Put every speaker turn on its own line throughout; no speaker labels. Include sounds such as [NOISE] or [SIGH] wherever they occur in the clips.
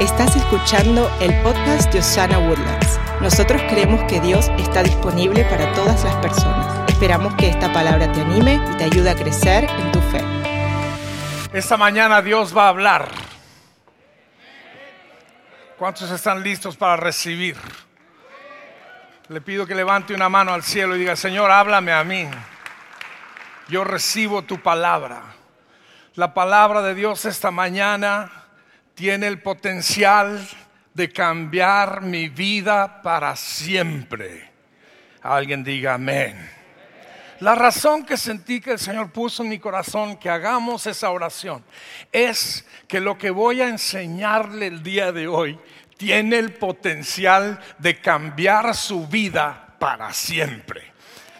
Estás escuchando el podcast de Osana Woodlands. Nosotros creemos que Dios está disponible para todas las personas. Esperamos que esta palabra te anime y te ayude a crecer en tu fe.
Esta mañana Dios va a hablar. ¿Cuántos están listos para recibir? Le pido que levante una mano al cielo y diga, Señor, háblame a mí. Yo recibo tu palabra. La palabra de Dios esta mañana tiene el potencial de cambiar mi vida para siempre. Alguien diga amén. La razón que sentí que el Señor puso en mi corazón que hagamos esa oración es que lo que voy a enseñarle el día de hoy tiene el potencial de cambiar su vida para siempre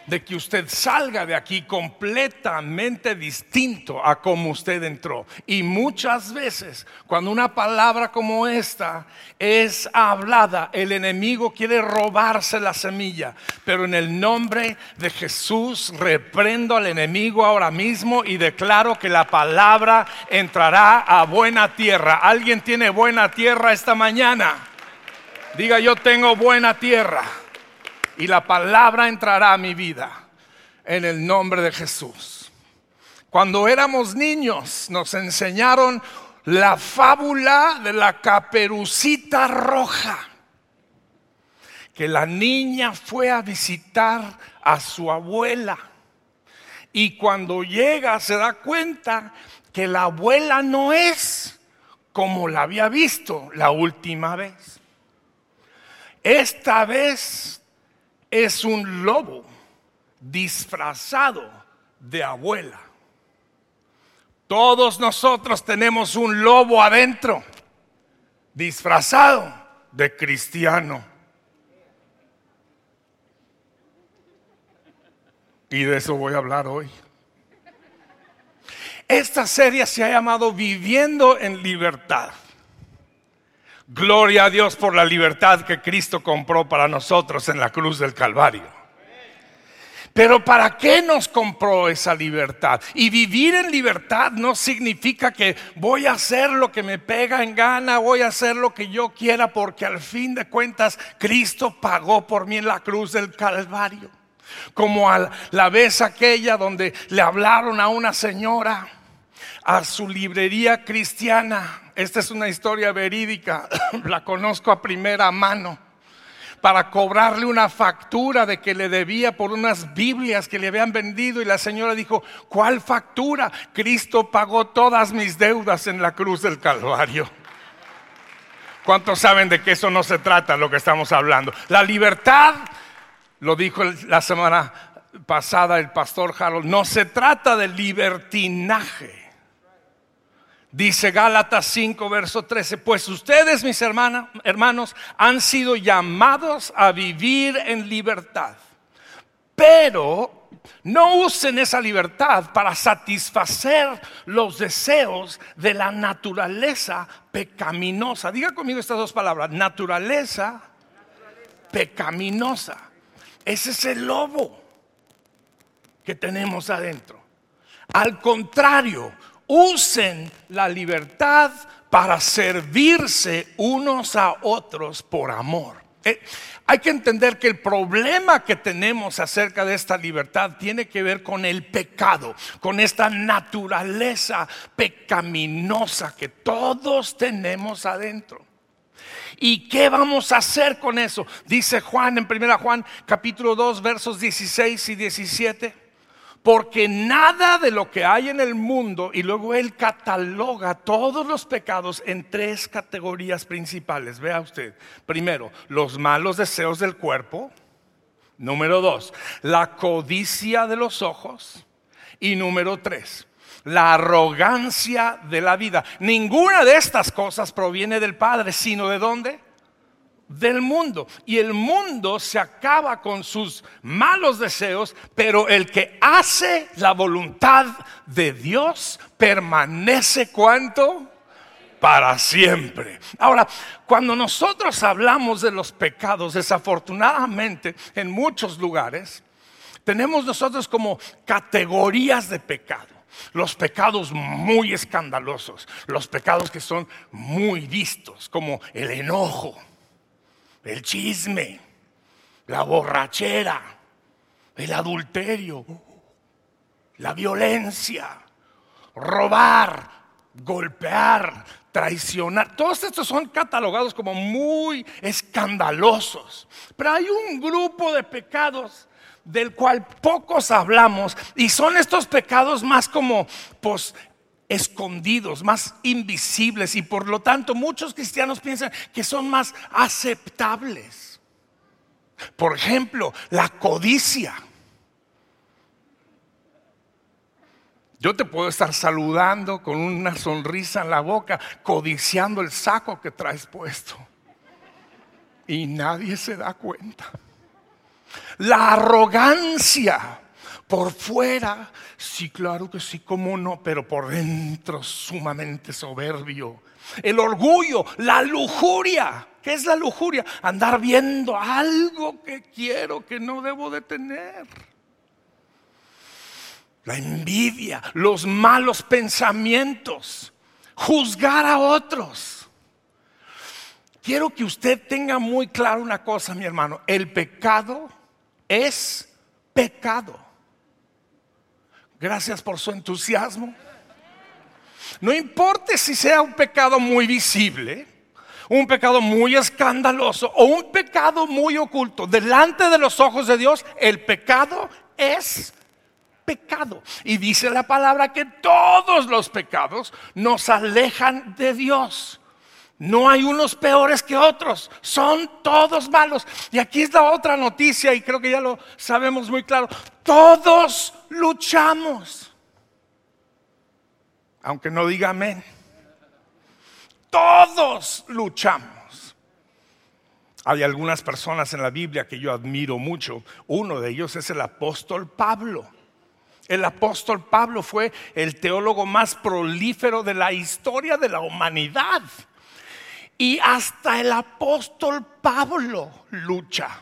de que usted salga de aquí completamente distinto a como usted entró. Y muchas veces, cuando una palabra como esta es hablada, el enemigo quiere robarse la semilla. Pero en el nombre de Jesús reprendo al enemigo ahora mismo y declaro que la palabra entrará a buena tierra. ¿Alguien tiene buena tierra esta mañana? Diga yo tengo buena tierra y la palabra entrará a mi vida en el nombre de Jesús. Cuando éramos niños nos enseñaron la fábula de la caperucita roja, que la niña fue a visitar a su abuela y cuando llega se da cuenta que la abuela no es como la había visto la última vez. Esta vez es un lobo disfrazado de abuela. Todos nosotros tenemos un lobo adentro, disfrazado de cristiano. Y de eso voy a hablar hoy. Esta serie se ha llamado Viviendo en Libertad. Gloria a Dios por la libertad que Cristo compró para nosotros en la cruz del Calvario. Pero ¿para qué nos compró esa libertad? Y vivir en libertad no significa que voy a hacer lo que me pega en gana, voy a hacer lo que yo quiera, porque al fin de cuentas Cristo pagó por mí en la cruz del Calvario. Como a la vez aquella donde le hablaron a una señora a su librería cristiana esta es una historia verídica, [CLEARS THROAT] la conozco a primera mano, para cobrarle una factura de que le debía por unas Biblias que le habían vendido y la señora dijo, ¿cuál factura? Cristo pagó todas mis deudas en la cruz del Calvario. ¿Cuántos saben de que eso no se trata lo que estamos hablando? La libertad, lo dijo la semana pasada el pastor Harold, no se trata de libertinaje. Dice Gálatas 5, verso 13, pues ustedes, mis hermanos, han sido llamados a vivir en libertad, pero no usen esa libertad para satisfacer los deseos de la naturaleza pecaminosa. Diga conmigo estas dos palabras, naturaleza, pecaminosa. Ese es el lobo que tenemos adentro. Al contrario, usen la libertad para servirse unos a otros por amor. Eh, hay que entender que el problema que tenemos acerca de esta libertad tiene que ver con el pecado, con esta naturaleza pecaminosa que todos tenemos adentro. ¿Y qué vamos a hacer con eso? Dice Juan en 1 Juan capítulo 2 versos 16 y 17 porque nada de lo que hay en el mundo, y luego él cataloga todos los pecados en tres categorías principales. Vea usted, primero, los malos deseos del cuerpo, número dos, la codicia de los ojos, y número tres, la arrogancia de la vida. Ninguna de estas cosas proviene del Padre, sino de dónde? Del mundo. Y el mundo se acaba con sus malos deseos, pero el que hace la voluntad de Dios permanece cuánto? Para siempre. Ahora, cuando nosotros hablamos de los pecados, desafortunadamente, en muchos lugares, tenemos nosotros como categorías de pecado. los pecados muy escandalosos, los pecados que son muy vistos, como el enojo, el chisme, la borrachera, el adulterio, la violencia, robar, golpear, traicionar. Todos estos son catalogados como muy escandalosos. Pero hay un grupo de pecados del cual pocos hablamos y son estos pecados más como pues escondidos, más invisibles y por lo tanto muchos cristianos piensan que son más aceptables. Por ejemplo, la codicia. Yo te puedo estar saludando con una sonrisa en la boca, codiciando el saco que traes puesto. Y nadie se da cuenta. La arrogancia. Por fuera, sí, claro que sí, cómo no, pero por dentro sumamente soberbio. El orgullo, la lujuria. ¿Qué es la lujuria? Andar viendo algo que quiero que no debo de tener. La envidia, los malos pensamientos, juzgar a otros. Quiero que usted tenga muy claro una cosa, mi hermano. El pecado es pecado. Gracias por su entusiasmo. No importa si sea un pecado muy visible, un pecado muy escandaloso o un pecado muy oculto, delante de los ojos de Dios, el pecado es pecado. Y dice la palabra que todos los pecados nos alejan de Dios. No hay unos peores que otros, son todos malos. Y aquí es la otra noticia y creo que ya lo sabemos muy claro. Todos luchamos. Aunque no diga amén. Todos luchamos. Hay algunas personas en la Biblia que yo admiro mucho. Uno de ellos es el apóstol Pablo. El apóstol Pablo fue el teólogo más prolífero de la historia de la humanidad. Y hasta el apóstol Pablo lucha.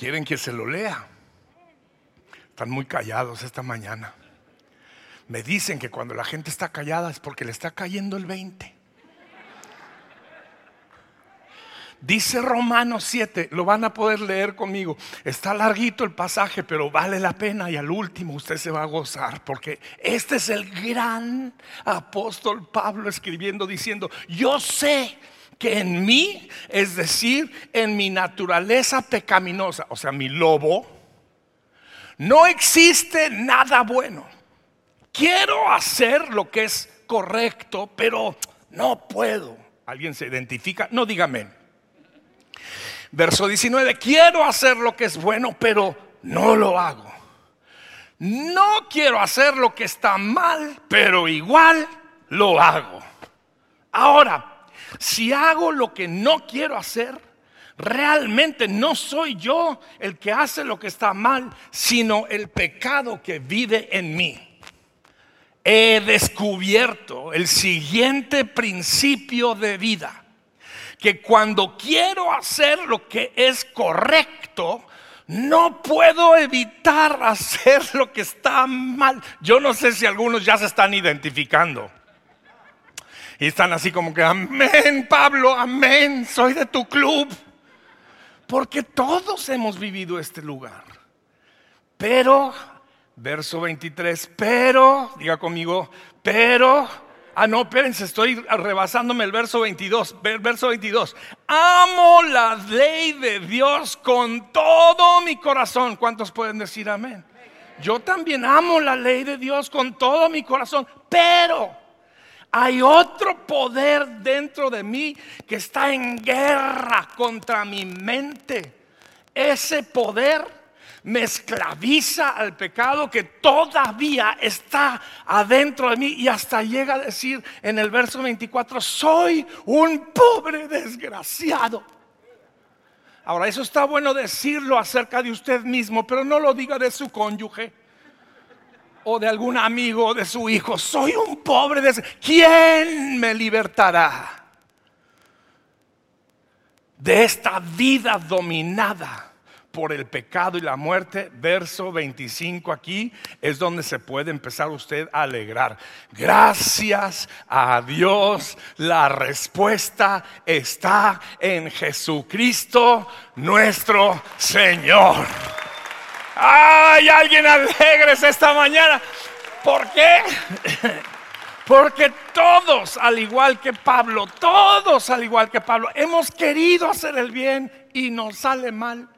¿Quieren que se lo lea? Están muy callados esta mañana. Me dicen que cuando la gente está callada es porque le está cayendo el 20. Dice Romanos 7, lo van a poder leer conmigo. Está larguito el pasaje, pero vale la pena y al último usted se va a gozar, porque este es el gran apóstol Pablo escribiendo diciendo, yo sé que en mí, es decir, en mi naturaleza pecaminosa, o sea, mi lobo, no existe nada bueno. Quiero hacer lo que es correcto, pero no puedo. ¿Alguien se identifica? No dígame. Verso 19, quiero hacer lo que es bueno, pero no lo hago. No quiero hacer lo que está mal, pero igual lo hago. Ahora, si hago lo que no quiero hacer, realmente no soy yo el que hace lo que está mal, sino el pecado que vive en mí. He descubierto el siguiente principio de vida que cuando quiero hacer lo que es correcto, no puedo evitar [LAUGHS] hacer lo que está mal. Yo no sé si algunos ya se están identificando. Y están así como que, amén, Pablo, amén, soy de tu club. Porque todos hemos vivido este lugar. Pero, verso 23, pero, diga conmigo, pero Ah, no, espérense, estoy rebasándome el verso 22. Verso 22. Amo la ley de Dios con todo mi corazón. ¿Cuántos pueden decir amén? Yo también amo la ley de Dios con todo mi corazón, pero hay otro poder dentro de mí que está en guerra contra mi mente. Ese poder me esclaviza al pecado que todavía está adentro de mí y hasta llega a decir en el verso 24, soy un pobre desgraciado. Ahora, eso está bueno decirlo acerca de usted mismo, pero no lo diga de su cónyuge o de algún amigo de su hijo. Soy un pobre. ¿Quién me libertará de esta vida dominada por el pecado y la muerte, verso 25 aquí, es donde se puede empezar usted a alegrar. Gracias a Dios, la respuesta está en Jesucristo nuestro Señor. ¡Ay, alguien alegres esta mañana! ¿Por qué? [LAUGHS] Porque todos, al igual que Pablo, todos al igual que Pablo, hemos querido hacer el bien y nos sale mal.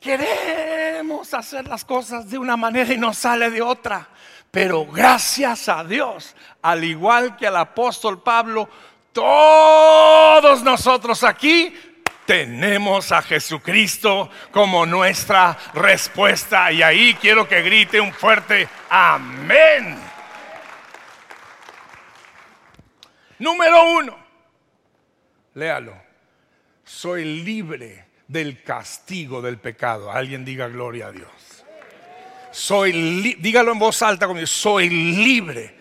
Queremos hacer las cosas de una manera y nos sale de otra. Pero gracias a Dios, al igual que al apóstol Pablo, todos nosotros aquí tenemos a Jesucristo como nuestra respuesta. Y ahí quiero que grite un fuerte amén. Número uno, léalo. Soy libre del castigo del pecado. Alguien diga gloria a Dios. Soy, dígalo en voz alta conmigo, soy libre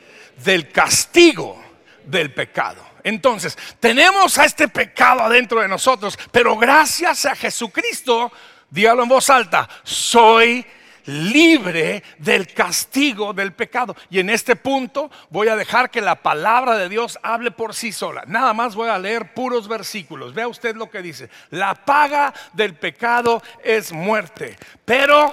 del castigo del pecado. Entonces, tenemos a este pecado adentro de nosotros, pero gracias a Jesucristo, dígalo en voz alta, soy libre del castigo del pecado. Y en este punto voy a dejar que la palabra de Dios hable por sí sola. Nada más voy a leer puros versículos. Vea usted lo que dice. La paga del pecado es muerte, pero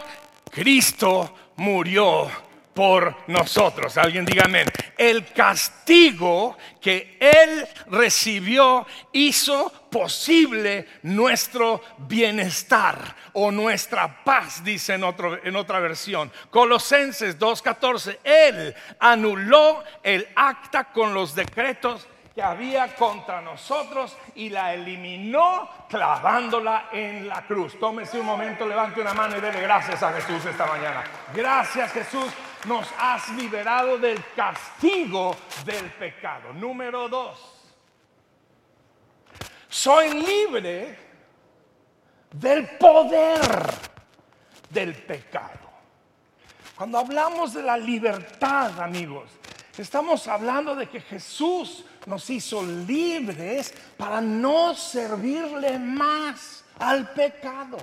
Cristo murió por nosotros. Alguien diga amén. El castigo que Él recibió hizo posible nuestro bienestar o nuestra paz, dice en, otro, en otra versión. Colosenses 2.14, Él anuló el acta con los decretos que había contra nosotros y la eliminó clavándola en la cruz. Tómese un momento, levante una mano y dele gracias a Jesús esta mañana. Gracias Jesús nos has liberado del castigo del pecado. Número dos, soy libre del poder del pecado. Cuando hablamos de la libertad, amigos, estamos hablando de que Jesús nos hizo libres para no servirle más al pecado.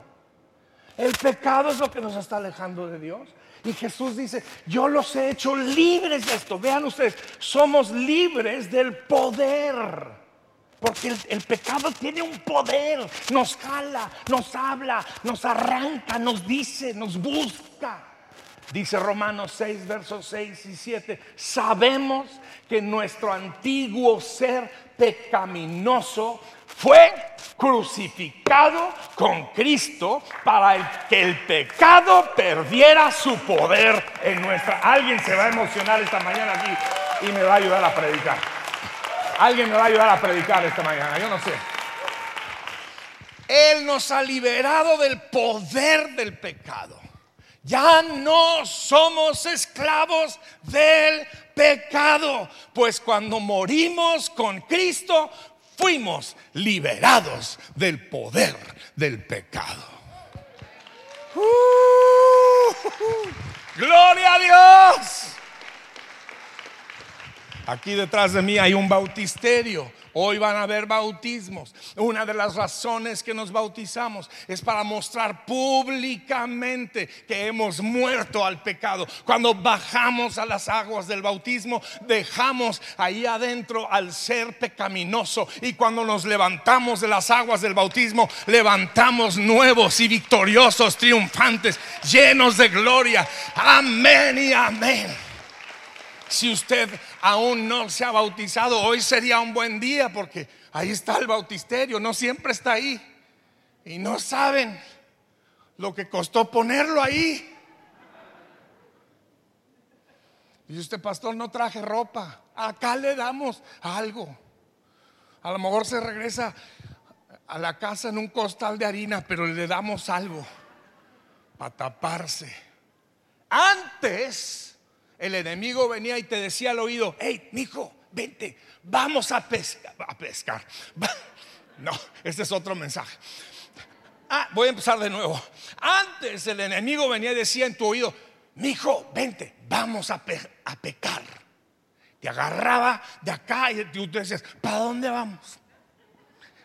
El pecado es lo que nos está alejando de Dios. Y Jesús dice, yo los he hecho libres de esto. Vean ustedes, somos libres del poder. Porque el, pecado tiene un poder. Nos jala, nos habla, nos arranca, nos dice, nos busca. Dice Romanos 6, versos 6 y 7. Sabemos que nuestro antiguo ser pecaminoso fue crucificado con Cristo para que el pecado perdiera su poder en nuestra. Alguien se va a emocionar esta mañana aquí y me va a ayudar a predicar. Alguien me va a ayudar a predicar esta mañana, yo no sé. Él nos ha liberado del poder del pecado. Ya no somos esclavos del pecado, pues cuando morimos con Cristo fuimos liberados del poder del pecado. Gloria a Dios. Aquí detrás de mí hay un bautisterio Hoy van a haber bautismos. Una de las razones que nos bautizamos es para mostrar públicamente que hemos muerto al pecado. Cuando bajamos a las aguas del bautismo, dejamos ahí adentro al ser pecaminoso. Y cuando nos levantamos de las aguas del bautismo, levantamos nuevos y victoriosos, triunfantes, llenos de gloria. Amén y amén. Si usted aún no se ha bautizado, hoy sería un buen día porque ahí está el bautisterio, no siempre está ahí. Y no saben lo que costó ponerlo ahí. Y usted, pastor, no traje ropa. Acá le damos algo. A lo mejor se regresa a la casa en un costal de harina, pero le damos algo para taparse. Antes el enemigo venía y te decía al oído, hey, mijo, vente, vamos a pescar. A pescar. [LAUGHS] No, este es otro mensaje. Ah, voy a empezar de nuevo. Antes el enemigo venía y decía en tu oído, mijo, vente, vamos a, a pecar. Te agarraba de acá y tú decías, ¿para dónde vamos?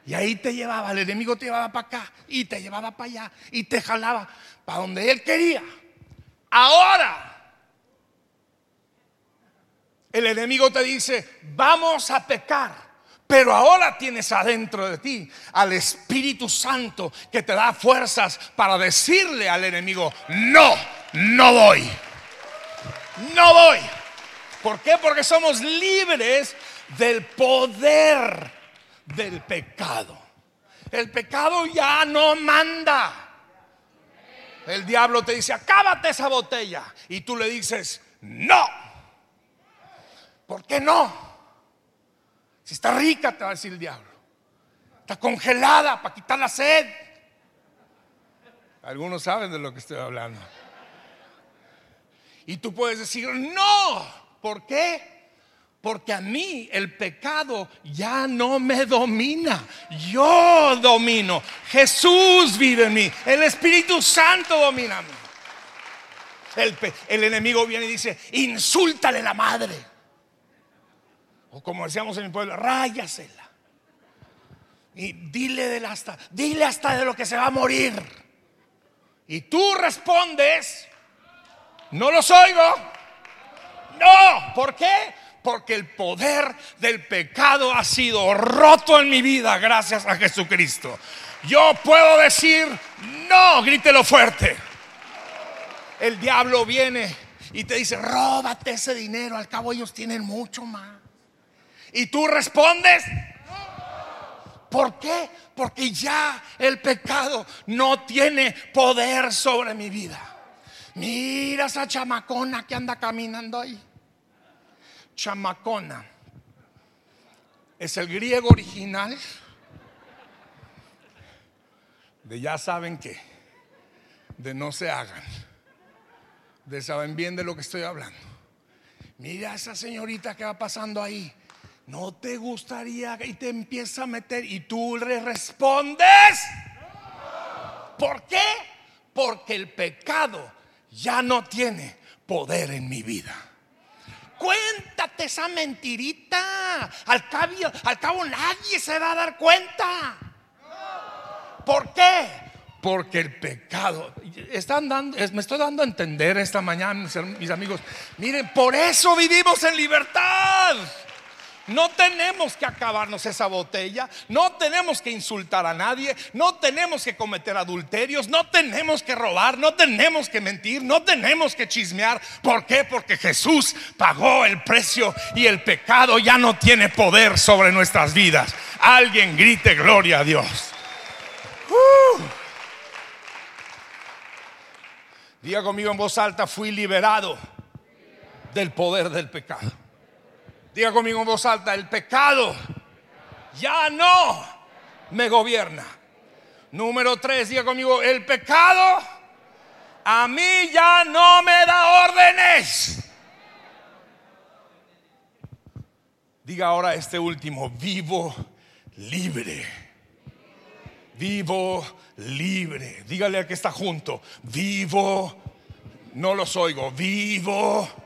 Y ahí te llevaba, el enemigo te llevaba para acá y te llevaba para allá y te jalaba para donde él quería. Ahora el enemigo te dice, vamos a pecar. Pero ahora tienes adentro de ti al Espíritu Santo que te da fuerzas para decirle al enemigo, no, no voy. No voy. ¿Por qué? Porque somos libres del poder del pecado. El pecado ya no manda. El diablo te dice, acábate esa botella. Y tú le dices, no. ¿Por qué no? Si está rica, te va a decir el diablo. Está congelada para quitar la sed. Algunos saben de lo que estoy hablando. Y tú puedes decir, no. ¿Por qué? Porque a mí el pecado ya no me domina. Yo domino. Jesús vive en mí. El Espíritu Santo domina a mí. El, el enemigo viene y dice, insúltale la madre. O como decíamos en mi pueblo, ráyasela. Y dile del hasta, dile hasta de lo que se va a morir. Y tú respondes, no los oigo. No, ¿por qué? Porque el poder del pecado ha sido roto en mi vida gracias a Jesucristo. Yo puedo decir, no, grítelo fuerte. El diablo viene y te dice, róbate ese dinero, al cabo ellos tienen mucho más. Y tú respondes, ¿por qué? Porque ya el pecado no tiene poder sobre mi vida. Mira esa chamacona que anda caminando ahí chamacona es el griego original de ya saben que, de no se hagan, de saben bien de lo que estoy hablando. Mira esa señorita que va pasando ahí. No te gustaría y te empieza a meter y tú le respondes. ¿Por qué? Porque el pecado ya no tiene poder en mi vida. Cuéntate esa mentirita. Al cabo, al cabo nadie se va a dar cuenta. ¿Por qué? Porque el pecado, están dando, me estoy dando a entender esta mañana, mis amigos. Miren, por eso vivimos en libertad. No tenemos que acabarnos esa botella, no tenemos que insultar a nadie, no tenemos que cometer adulterios, no tenemos que robar, no tenemos que mentir, no tenemos que chismear. ¿Por qué? Porque Jesús pagó el precio y el pecado ya no tiene poder sobre nuestras vidas. Alguien grite gloria a Dios. Uh. Diga conmigo en voz alta, fui liberado del poder del pecado. Diga conmigo en voz alta, el pecado ya no me gobierna. Número tres, diga conmigo, el pecado a mí ya no me da órdenes. Diga ahora este último, vivo libre. Vivo libre. Dígale a que está junto, vivo, no los oigo, vivo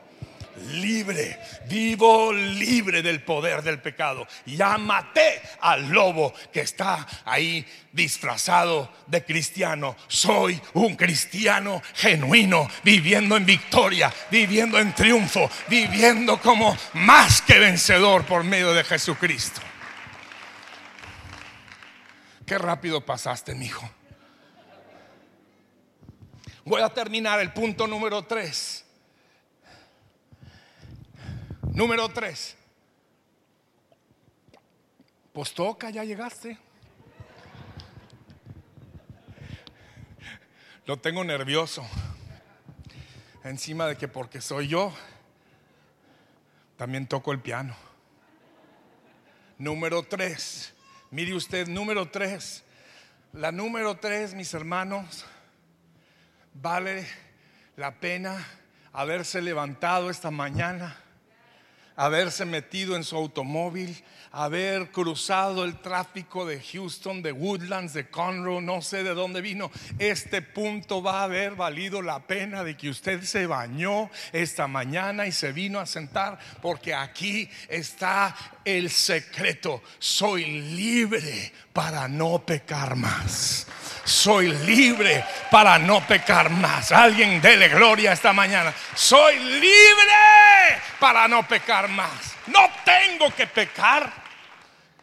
libre, vivo libre del poder del pecado. Ya maté al lobo que está ahí disfrazado de cristiano. Soy un cristiano genuino, viviendo en victoria, viviendo en triunfo, viviendo como más que vencedor por medio de Jesucristo. Qué rápido pasaste, mi hijo. Voy a terminar el punto número 3 Número tres. Pues toca, ya llegaste. Lo tengo nervioso. Encima de que porque soy yo, también toco el piano. Número tres. Mire usted, número tres. La número tres, mis hermanos, vale la pena haberse levantado esta mañana haberse metido en su automóvil, haber cruzado el tráfico de Houston, de Woodlands, de Conroe, no sé de dónde vino. Este punto va a haber valido la pena de que usted se bañó esta mañana y se vino a sentar, porque aquí está el secreto. Soy libre para no pecar más. Soy libre para no pecar más. Alguien dele gloria esta mañana. Soy libre para no pecar más. No tengo que pecar.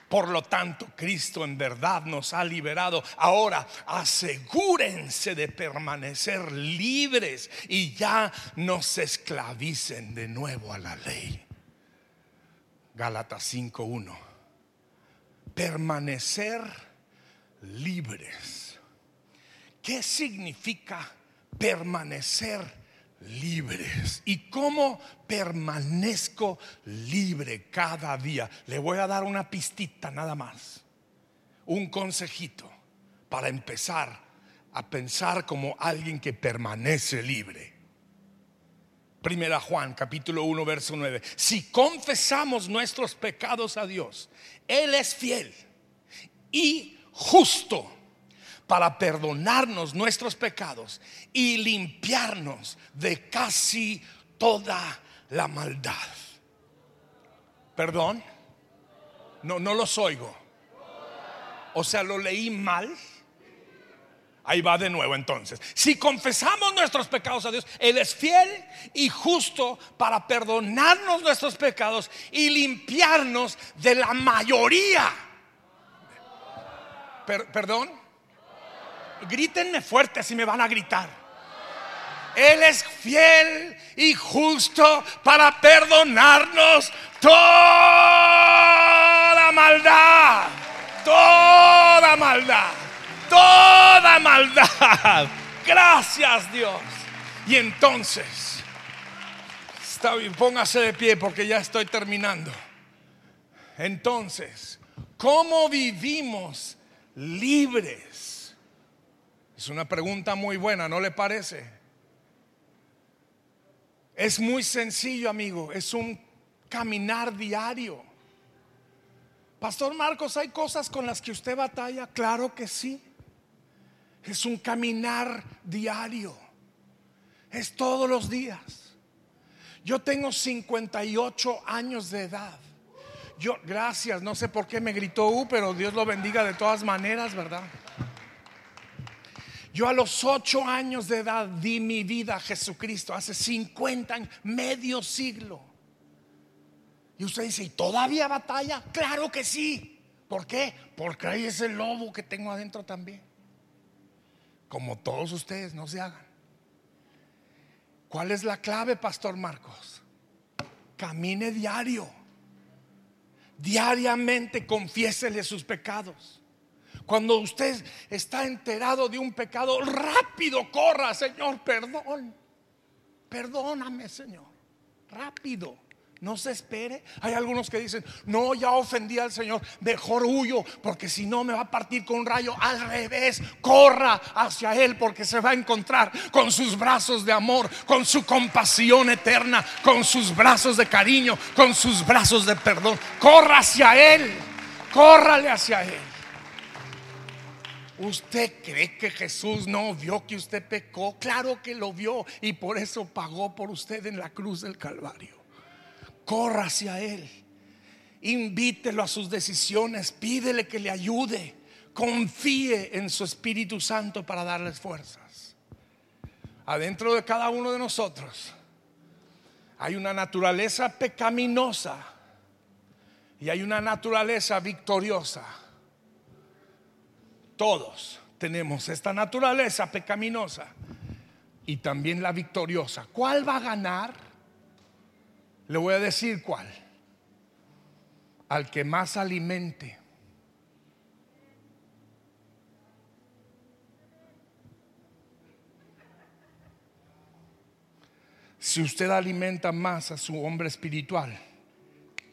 Por lo tanto, Cristo en verdad nos ha liberado. Ahora, asegúrense de permanecer libres y ya no se esclavicen de nuevo a la ley. Gálatas 5.1. Permanecer libres. ¿Qué significa permanecer libres. ¿Y cómo permanezco libre cada día? Le voy a dar una pistita nada más. Un consejito para empezar a pensar como alguien que permanece libre. Primera Juan capítulo 1 verso 9. Si confesamos nuestros pecados a Dios, Él es fiel y justo para perdonarnos nuestros pecados y limpiarnos de casi toda la maldad. ¿Perdón? No, no los oigo. O sea, lo leí mal. Ahí va de nuevo entonces. Si confesamos nuestros pecados a Dios, Él es fiel y justo para perdonarnos nuestros pecados y limpiarnos de la mayoría. ¿Perdón? Grítenme fuerte si me van a gritar. Él es fiel y justo para perdonarnos toda maldad, toda maldad, toda maldad. Gracias Dios. Y entonces, está bien, póngase de pie porque ya estoy terminando. Entonces, ¿cómo vivimos libres? Es una pregunta muy buena, ¿no le parece? Es muy sencillo, amigo. Es un caminar diario. Pastor Marcos, ¿hay cosas con las que usted batalla? Claro que sí. Es un caminar diario. Es todos los días. Yo tengo 58 años de edad. Yo, gracias, no sé por qué me gritó U, pero Dios lo bendiga de todas maneras, ¿verdad? Yo a los ocho años de edad di mi vida a Jesucristo, hace 50 años, medio siglo. Y usted dice, ¿y todavía batalla? Claro que sí. ¿Por qué? Porque hay ese lobo que tengo adentro también. Como todos ustedes, no se hagan. ¿Cuál es la clave, Pastor Marcos? Camine diario. Diariamente confiésele sus pecados. Cuando usted está enterado de un pecado, rápido corra, Señor, perdón. Perdóname, Señor. Rápido. No se espere. Hay algunos que dicen, no, ya ofendí al Señor, mejor huyo, porque si no me va a partir con un rayo. Al revés, corra hacia Él, porque se va a encontrar con sus brazos de amor, con su compasión eterna, con sus brazos de cariño, con sus brazos de perdón. Corra hacia Él, córrale hacia Él. ¿Usted cree que Jesús no vio que usted pecó? Claro que lo vio y por eso pagó por usted en la cruz del Calvario. Corra hacia Él. Invítelo a sus decisiones. Pídele que le ayude. Confíe en su Espíritu Santo para darles fuerzas. Adentro de cada uno de nosotros hay una naturaleza pecaminosa y hay una naturaleza victoriosa. Todos tenemos esta naturaleza pecaminosa y también la victoriosa. ¿Cuál va a ganar? Le voy a decir cuál. Al que más alimente. Si usted alimenta más a su hombre espiritual,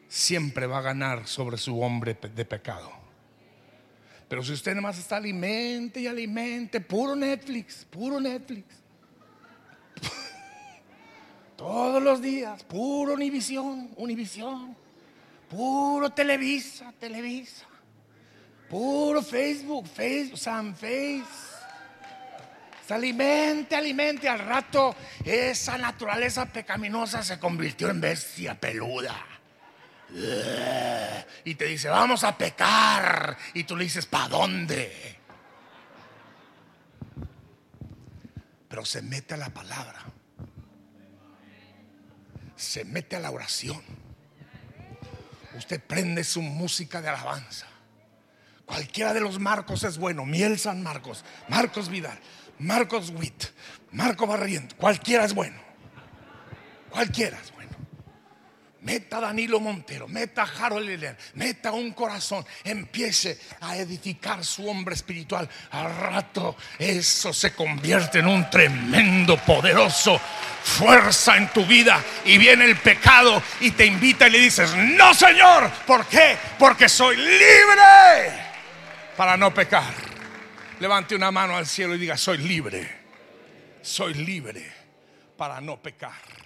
siempre va a ganar sobre su hombre de pecado. Pero si usted más está alimente y alimente, puro Netflix, puro Netflix. [LAUGHS] Todos los días, puro Univisión, Univisión. Puro Televisa, Televisa. Puro Facebook, Facebook, San Face. Se alimente, alimente. Al rato esa naturaleza pecaminosa se convirtió en bestia peluda. Y te dice, vamos a pecar. Y tú le dices, ¿para dónde? Pero se mete a la palabra. Se mete a la oración. Usted prende su música de alabanza. Cualquiera de los Marcos es bueno. Miel San Marcos, Marcos Vidal, Marcos Witt, Marco Barriento. Cualquiera es bueno. Cualquiera es. Meta Danilo Montero, meta Harold Liller, meta un corazón, empiece a edificar su hombre espiritual. Al rato eso se convierte en un tremendo, poderoso fuerza en tu vida y viene el pecado y te invita y le dices, no Señor, ¿por qué? Porque soy libre para no pecar. Levante una mano al cielo y diga, soy libre, soy libre para no pecar.